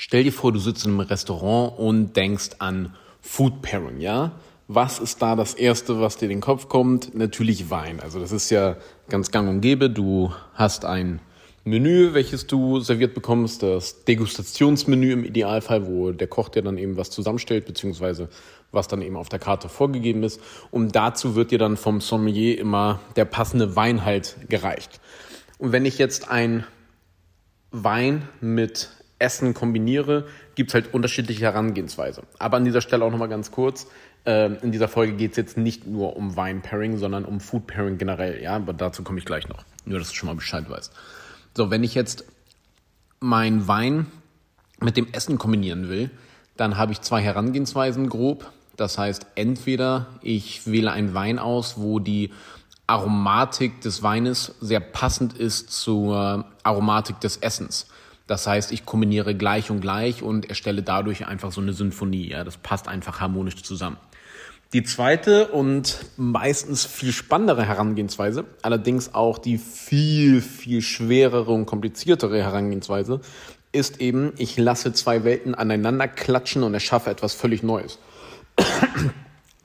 Stell dir vor, du sitzt in einem Restaurant und denkst an Food Pairing, ja? Was ist da das Erste, was dir in den Kopf kommt? Natürlich Wein. Also das ist ja ganz gang und gäbe. Du hast ein Menü, welches du serviert bekommst, das Degustationsmenü im Idealfall, wo der Koch dir dann eben was zusammenstellt, beziehungsweise was dann eben auf der Karte vorgegeben ist. Und dazu wird dir dann vom Sommelier immer der passende Wein halt gereicht. Und wenn ich jetzt ein Wein mit Essen kombiniere, gibt es halt unterschiedliche Herangehensweise. Aber an dieser Stelle auch nochmal ganz kurz. Äh, in dieser Folge geht es jetzt nicht nur um Wein-Pairing, sondern um Food-Pairing generell. Ja, aber dazu komme ich gleich noch. Nur, dass du schon mal Bescheid weißt. So, wenn ich jetzt meinen Wein mit dem Essen kombinieren will, dann habe ich zwei Herangehensweisen grob. Das heißt, entweder ich wähle einen Wein aus, wo die Aromatik des Weines sehr passend ist zur Aromatik des Essens. Das heißt, ich kombiniere gleich und gleich und erstelle dadurch einfach so eine Symphonie. Ja, das passt einfach harmonisch zusammen. Die zweite und meistens viel spannendere Herangehensweise, allerdings auch die viel, viel schwerere und kompliziertere Herangehensweise, ist eben, ich lasse zwei Welten aneinander klatschen und erschaffe etwas völlig Neues.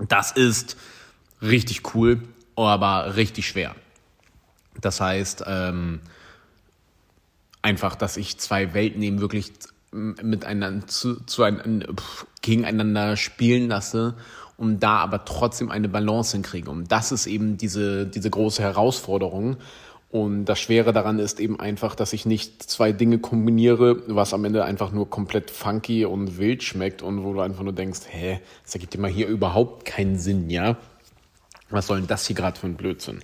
Das ist richtig cool, aber richtig schwer. Das heißt, ähm, einfach, dass ich zwei Welten eben wirklich miteinander zu, zu ein, gegeneinander spielen lasse, um da aber trotzdem eine Balance hinkriege. Und das ist eben diese, diese große Herausforderung. Und das Schwere daran ist eben einfach, dass ich nicht zwei Dinge kombiniere, was am Ende einfach nur komplett funky und wild schmeckt und wo du einfach nur denkst, hä, das ergibt immer hier überhaupt keinen Sinn, ja? Was soll denn das hier gerade für ein Blödsinn?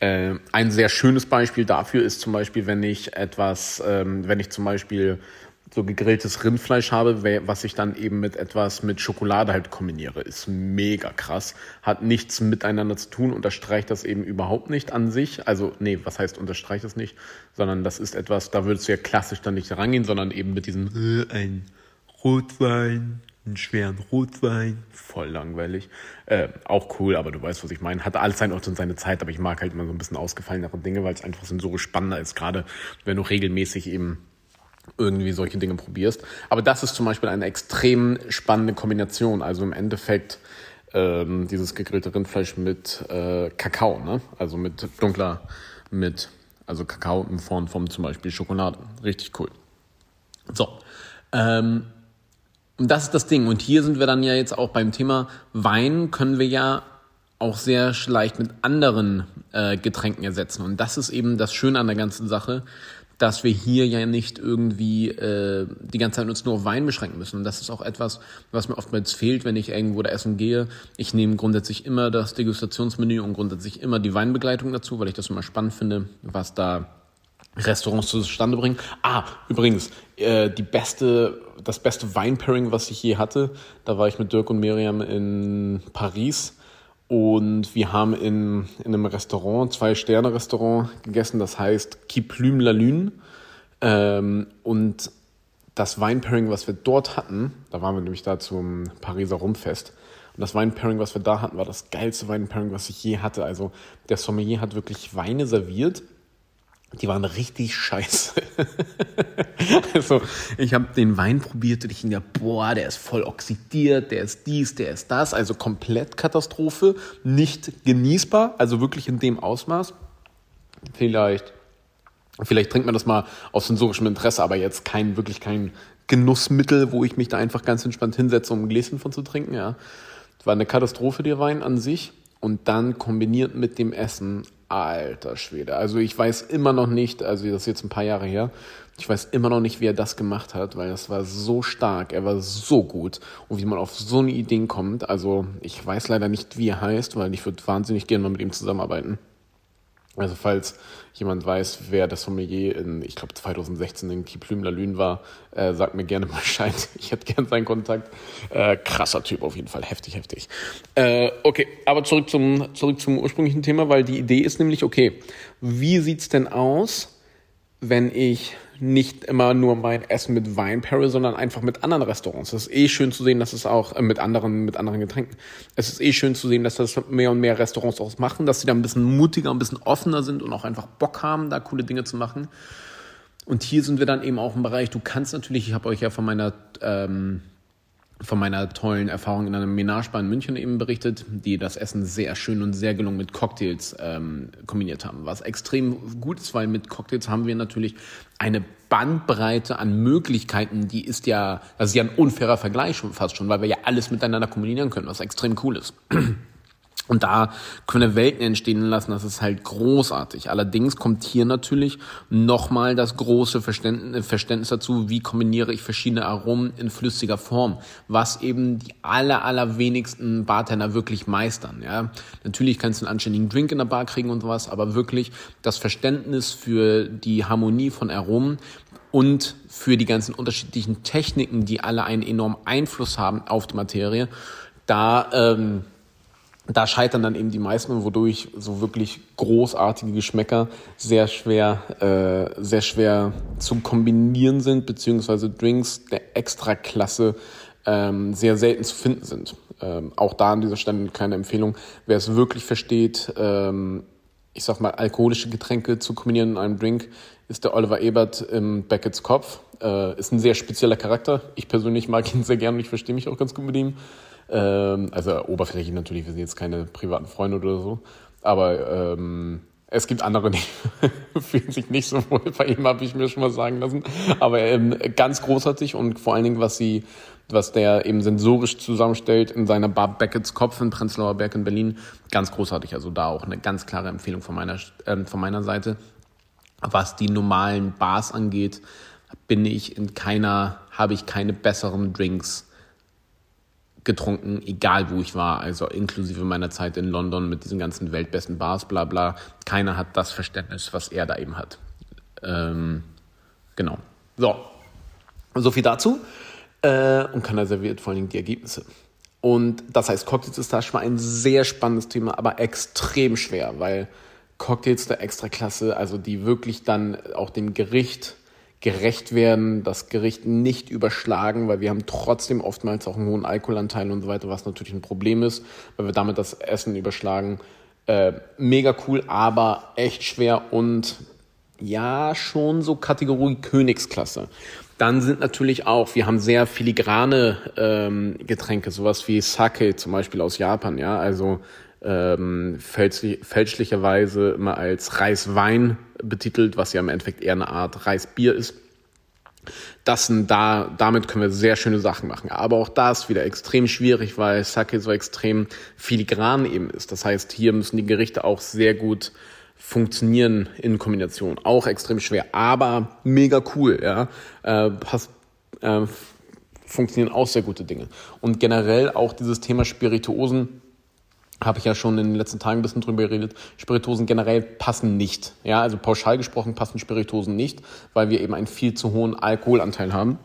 Äh, ein sehr schönes Beispiel dafür ist zum Beispiel, wenn ich etwas, ähm, wenn ich zum Beispiel so gegrilltes Rindfleisch habe, was ich dann eben mit etwas mit Schokolade halt kombiniere, ist mega krass. Hat nichts miteinander zu tun, unterstreicht das eben überhaupt nicht an sich. Also, nee, was heißt unterstreicht das nicht? Sondern das ist etwas, da würdest du ja klassisch dann nicht rangehen, sondern eben mit diesem äh, ein Rotwein einen schweren Rotwein, voll langweilig. Äh, auch cool, aber du weißt, was ich meine. Hat alles sein Ort und seine Zeit, aber ich mag halt immer so ein bisschen ausgefallenere Dinge, weil es einfach so spannender ist, gerade wenn du regelmäßig eben irgendwie solche Dinge probierst. Aber das ist zum Beispiel eine extrem spannende Kombination. Also im Endeffekt ähm, dieses gegrillte Rindfleisch mit äh, Kakao, ne? Also mit dunkler, mit, also Kakao in Form von zum Beispiel Schokolade. Richtig cool. So. Ähm, und das ist das Ding. Und hier sind wir dann ja jetzt auch beim Thema Wein, können wir ja auch sehr leicht mit anderen äh, Getränken ersetzen. Und das ist eben das Schöne an der ganzen Sache, dass wir hier ja nicht irgendwie äh, die ganze Zeit uns nur auf Wein beschränken müssen. Und das ist auch etwas, was mir oftmals fehlt, wenn ich irgendwo da essen gehe. Ich nehme grundsätzlich immer das Degustationsmenü und grundsätzlich immer die Weinbegleitung dazu, weil ich das immer spannend finde, was da Restaurants zustande bringen. Ah, übrigens, äh, die beste, das beste Weinpairing, was ich je hatte, da war ich mit Dirk und Miriam in Paris und wir haben in, in einem Restaurant, zwei Sterne Restaurant gegessen, das heißt Qui Plume la Lune. Ähm, und das Weinpairing, was wir dort hatten, da waren wir nämlich da zum Pariser Rumfest. Und das Weinpairing, was wir da hatten, war das geilste Weinpairing, was ich je hatte. Also der Sommelier hat wirklich Weine serviert die waren richtig scheiße. also, ich habe den Wein probiert und ich dachte, boah, der ist voll oxidiert, der ist dies, der ist das. Also komplett Katastrophe, nicht genießbar, also wirklich in dem Ausmaß. Vielleicht, vielleicht trinkt man das mal aus sensorischem Interesse, aber jetzt kein, wirklich kein Genussmittel, wo ich mich da einfach ganz entspannt hinsetze, um ein Gläschen von zu trinken, ja. Das war eine Katastrophe, der Wein an sich. Und dann kombiniert mit dem Essen Alter Schwede. Also ich weiß immer noch nicht, also das ist jetzt ein paar Jahre her, ich weiß immer noch nicht, wie er das gemacht hat, weil das war so stark, er war so gut. Und wie man auf so eine Idee kommt, also ich weiß leider nicht, wie er heißt, weil ich würde wahnsinnig gerne mal mit ihm zusammenarbeiten. Also falls jemand weiß, wer das Sommelier in, ich glaube 2016 in Kiplüm Lune war, äh, sagt mir gerne Bescheid. Ich hätte gern seinen Kontakt. Äh, krasser Typ auf jeden Fall, heftig, heftig. Äh, okay, aber zurück zum, zurück zum ursprünglichen Thema, weil die Idee ist nämlich, okay, wie sieht's denn aus, wenn ich nicht immer nur mein Essen mit Wein paire, sondern einfach mit anderen Restaurants. Es ist eh schön zu sehen, dass es auch äh, mit anderen, mit anderen Getränken. Es ist eh schön zu sehen, dass das mehr und mehr Restaurants auch machen, dass sie da ein bisschen mutiger, ein bisschen offener sind und auch einfach Bock haben, da coole Dinge zu machen. Und hier sind wir dann eben auch im Bereich, du kannst natürlich, ich habe euch ja von meiner ähm, von meiner tollen Erfahrung in einem Menagebar in München eben berichtet, die das Essen sehr schön und sehr gelungen mit Cocktails ähm, kombiniert haben. Was extrem gut ist, weil mit Cocktails haben wir natürlich eine Bandbreite an Möglichkeiten, die ist ja, das ist ja ein unfairer Vergleich schon fast schon, weil wir ja alles miteinander kombinieren können, was extrem cool ist. Und da können Welten entstehen lassen, das ist halt großartig. Allerdings kommt hier natürlich nochmal das große Verständnis, dazu, wie kombiniere ich verschiedene Aromen in flüssiger Form, was eben die aller, aller wenigsten Bartender wirklich meistern. Ja, Natürlich kannst du einen anständigen Drink in der Bar kriegen und sowas, aber wirklich das Verständnis für die Harmonie von Aromen und für die ganzen unterschiedlichen Techniken, die alle einen enormen Einfluss haben auf die Materie, da... Ähm, da scheitern dann eben die meisten, wodurch so wirklich großartige Geschmäcker sehr schwer, äh, sehr schwer zu kombinieren sind, beziehungsweise Drinks der Extraklasse ähm, sehr selten zu finden sind. Ähm, auch da an dieser Stelle keine Empfehlung. Wer es wirklich versteht, ähm, ich sag mal, alkoholische Getränke zu kombinieren in einem Drink, ist der Oliver Ebert im Beckett's Kopf. Äh, ist ein sehr spezieller Charakter. Ich persönlich mag ihn sehr gerne und ich verstehe mich auch ganz gut mit ihm. Ähm, also oberflächlich natürlich, wir sind jetzt keine privaten Freunde oder so. Aber ähm, es gibt andere, die fühlen sich nicht so wohl bei ihm, habe ich mir schon mal sagen lassen. Aber ähm, ganz großartig und vor allen Dingen, was sie, was der eben sensorisch zusammenstellt in seiner Bar Beckett's Kopf in Prenzlauer Berg in Berlin, ganz großartig. Also da auch eine ganz klare Empfehlung von meiner, äh, von meiner Seite. Was die normalen Bars angeht, bin ich in keiner, habe ich keine besseren Drinks getrunken, egal wo ich war, also inklusive meiner Zeit in London mit diesen ganzen weltbesten Bars, bla bla. Keiner hat das Verständnis, was er da eben hat. Ähm, genau. So, so viel dazu. Äh, und Kanada serviert vor allen Dingen die Ergebnisse. Und das heißt, Cocktails ist da schon ein sehr spannendes Thema, aber extrem schwer, weil Cocktails der Extraklasse, also die wirklich dann auch dem Gericht gerecht werden, das Gericht nicht überschlagen, weil wir haben trotzdem oftmals auch einen hohen Alkoholanteil und so weiter, was natürlich ein Problem ist, weil wir damit das Essen überschlagen. Äh, mega cool, aber echt schwer und ja, schon so Kategorie Königsklasse. Dann sind natürlich auch, wir haben sehr filigrane ähm, Getränke, sowas wie Sake zum Beispiel aus Japan, ja, also ähm, fälschlich, fälschlicherweise immer als Reiswein betitelt, was ja im Endeffekt eher eine Art Reisbier ist. Das sind da, damit können wir sehr schöne Sachen machen. Aber auch da ist wieder extrem schwierig, weil Sake so extrem filigran eben ist. Das heißt, hier müssen die Gerichte auch sehr gut funktionieren in Kombination. Auch extrem schwer, aber mega cool, ja. Äh, passt, äh, funktionieren auch sehr gute Dinge. Und generell auch dieses Thema Spirituosen habe ich ja schon in den letzten Tagen ein bisschen drüber geredet. Spiritosen generell passen nicht. Ja, also pauschal gesprochen passen Spiritosen nicht, weil wir eben einen viel zu hohen Alkoholanteil haben.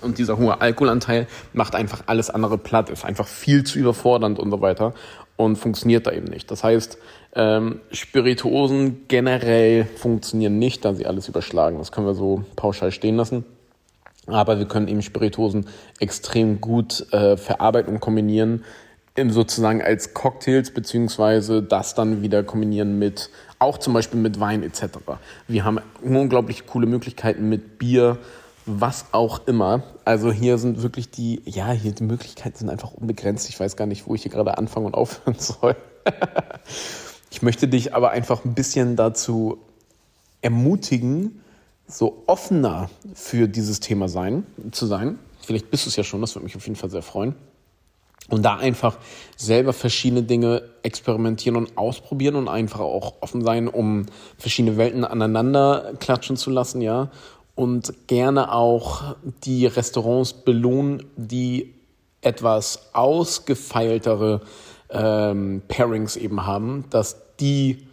Und dieser hohe Alkoholanteil macht einfach alles andere platt, ist einfach viel zu überfordernd und so weiter und funktioniert da eben nicht. Das heißt, ähm, Spirituosen generell funktionieren nicht, da sie alles überschlagen. Das können wir so pauschal stehen lassen. Aber wir können eben Spirituosen extrem gut äh, verarbeiten und kombinieren in sozusagen als Cocktails beziehungsweise das dann wieder kombinieren mit auch zum Beispiel mit Wein etc. Wir haben unglaublich coole Möglichkeiten mit Bier, was auch immer. Also hier sind wirklich die, ja, hier die Möglichkeiten sind einfach unbegrenzt. Ich weiß gar nicht, wo ich hier gerade anfangen und aufhören soll. ich möchte dich aber einfach ein bisschen dazu ermutigen, so offener für dieses Thema sein, zu sein. Vielleicht bist du es ja schon, das würde mich auf jeden Fall sehr freuen. Und da einfach selber verschiedene Dinge experimentieren und ausprobieren und einfach auch offen sein, um verschiedene Welten aneinander klatschen zu lassen, ja. Und gerne auch die Restaurants belohnen, die etwas ausgefeiltere ähm, Pairings eben haben, dass die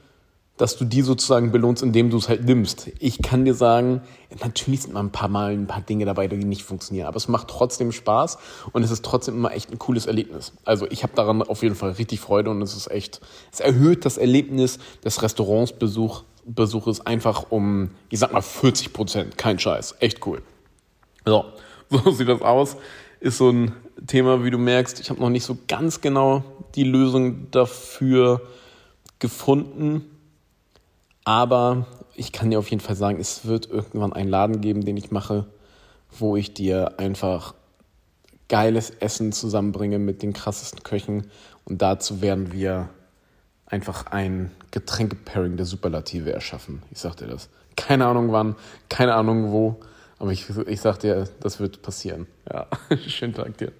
dass du die sozusagen belohnst, indem du es halt nimmst. Ich kann dir sagen, natürlich sind mal ein paar Mal ein paar Dinge dabei, die nicht funktionieren, aber es macht trotzdem Spaß und es ist trotzdem immer echt ein cooles Erlebnis. Also ich habe daran auf jeden Fall richtig Freude und es ist echt, es erhöht das Erlebnis des Restaurantsbesuchs Besuches einfach um, ich sag mal 40 Prozent, kein Scheiß, echt cool. So, so sieht das aus. Ist so ein Thema, wie du merkst, ich habe noch nicht so ganz genau die Lösung dafür gefunden Aber ich kann dir auf jeden Fall sagen, es wird irgendwann einen Laden geben, den ich mache, wo ich dir einfach geiles Essen zusammenbringe mit den krassesten Köchen. Und dazu werden wir einfach ein Getränke-Pairing der Superlative erschaffen. Ich sag dir das. Keine Ahnung wann, keine Ahnung wo, aber ich, ich sag dir, das wird passieren. Ja, schönen Tag dir.